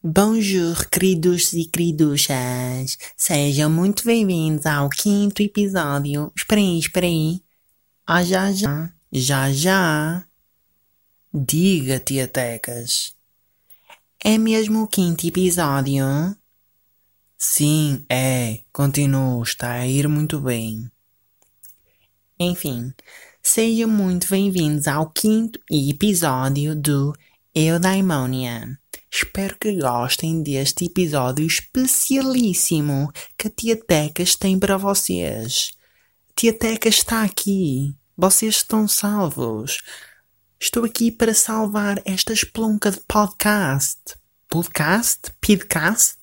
Bonjour, queridos e queriduchas. Sejam muito bem-vindos ao quinto episódio. Espera aí. Ah, já, já. Já, já. Diga, tia Tecas. É mesmo o quinto episódio? Sim, é. Continua, está a ir muito bem. Enfim, sejam muito bem-vindos ao quinto episódio do Eudaimonia. Espero que gostem deste episódio especialíssimo que a Tia Tecas tem para vocês. Tia Tecas está aqui. Vocês estão salvos. Estou aqui para salvar esta esplunca de podcast. Podcast? Podcast?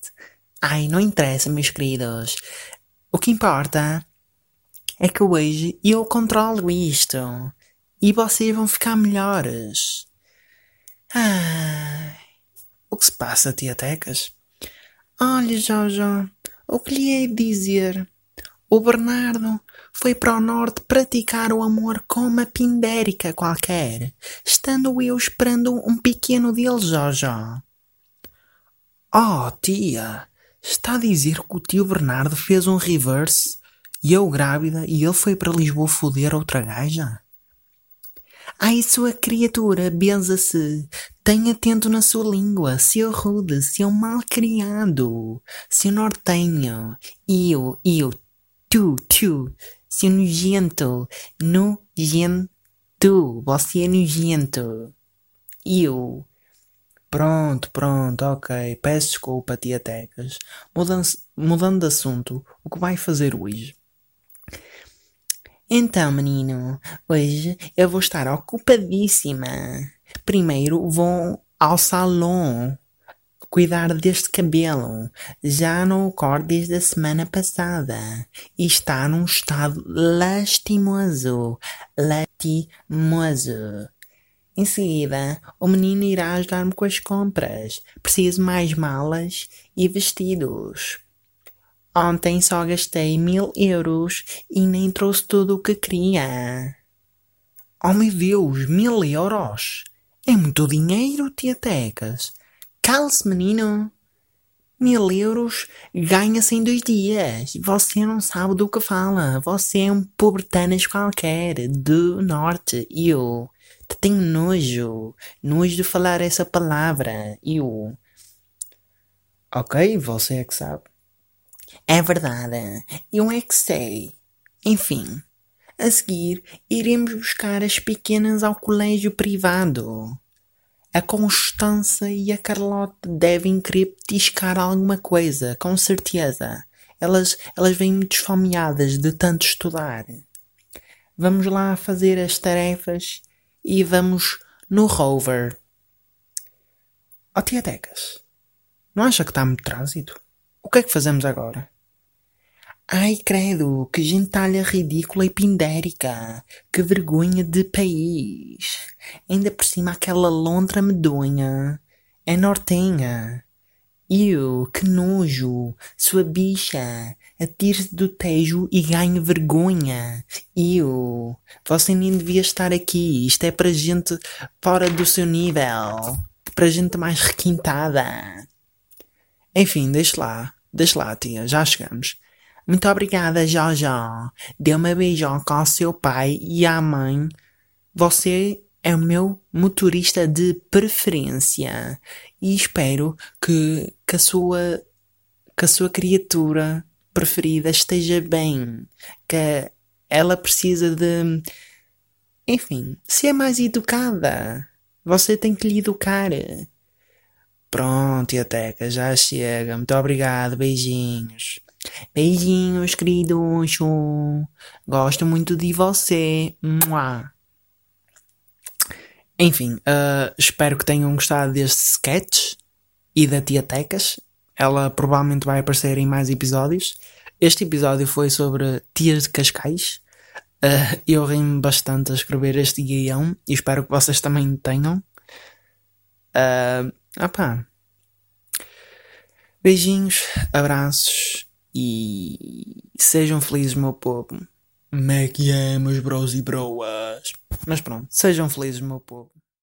Ai, não interessa, meus queridos. O que importa é que hoje eu controlo isto. E vocês vão ficar melhores. Ai. O que se passa, tia Tecas? Olha, Jojo, o que lhe hei de dizer? O Bernardo foi para o norte praticar o amor com uma pindérica qualquer, estando eu esperando um pequeno dele, Jojo. Oh, tia, está a dizer que o tio Bernardo fez um reverse e eu grávida e ele foi para Lisboa foder outra gaja? Ai, sua criatura, benza-se. Tenha atento na sua língua, seu rude, seu malcriado, seu nortenho. Eu, eu, tu, tu, seu nojento, nojento. Você é nojento. Eu. Pronto, pronto, ok. Peço desculpa, tia Tecas. Mudando, mudando de assunto, o que vai fazer hoje? Então, menino, hoje eu vou estar ocupadíssima. Primeiro vou ao salão cuidar deste cabelo. Já não o corto desde a semana passada e está num estado lastimoso. Lastimoso. Em seguida, o menino irá ajudar-me com as compras. Preciso mais malas e vestidos. Ontem só gastei mil euros e nem trouxe tudo o que queria. Oh meu Deus, mil euros! É muito dinheiro, tia Tecas. Cale-se, menino. Mil euros ganha-se em dois dias. Você não sabe do que fala. Você é um pobretanas qualquer, do norte. Eu tenho nojo. Nojo de falar essa palavra. Eu. Ok, você é que sabe. É verdade, eu é que sei. Enfim, a seguir iremos buscar as pequenas ao colégio privado. A Constança e a Carlota devem querer petiscar alguma coisa, com certeza. Elas, elas vêm muito esfomeadas de tanto estudar. Vamos lá fazer as tarefas e vamos no rover. Ó oh, tia Tecas, não acha que está muito trânsito? O que é que fazemos agora? Ai, credo, que gentalha ridícula e pindérica. Que vergonha de país. Ainda por cima aquela lontra medonha. É nortenha. Eu, que nojo. Sua bicha. Atire-se do tejo e ganhe vergonha. Eu. Você nem devia estar aqui. Isto é para gente fora do seu nível. Para gente mais requintada. Enfim, deixe lá. Deixa lá, tia, já chegamos. Muito obrigada, Jojo. Dê uma beijoca ao seu pai e à mãe. Você é o meu motorista de preferência. E espero que, que, a, sua, que a sua criatura preferida esteja bem. Que ela precisa de. Enfim, ser mais educada. Você tem que lhe educar. Pronto, Teca, já chega. Muito obrigado, beijinhos. Beijinhos, querido Gosto muito de você. Mua. Enfim, uh, espero que tenham gostado deste sketch e da Tia Tecas. Ela provavelmente vai aparecer em mais episódios. Este episódio foi sobre tias de Cascais. Uh, eu ri-me bastante a escrever este guião e espero que vocês também tenham. Uh, ah pá. Beijinhos, abraços e sejam felizes, meu povo. Como é que é, meus bros e broas? Mas pronto, sejam felizes, meu povo.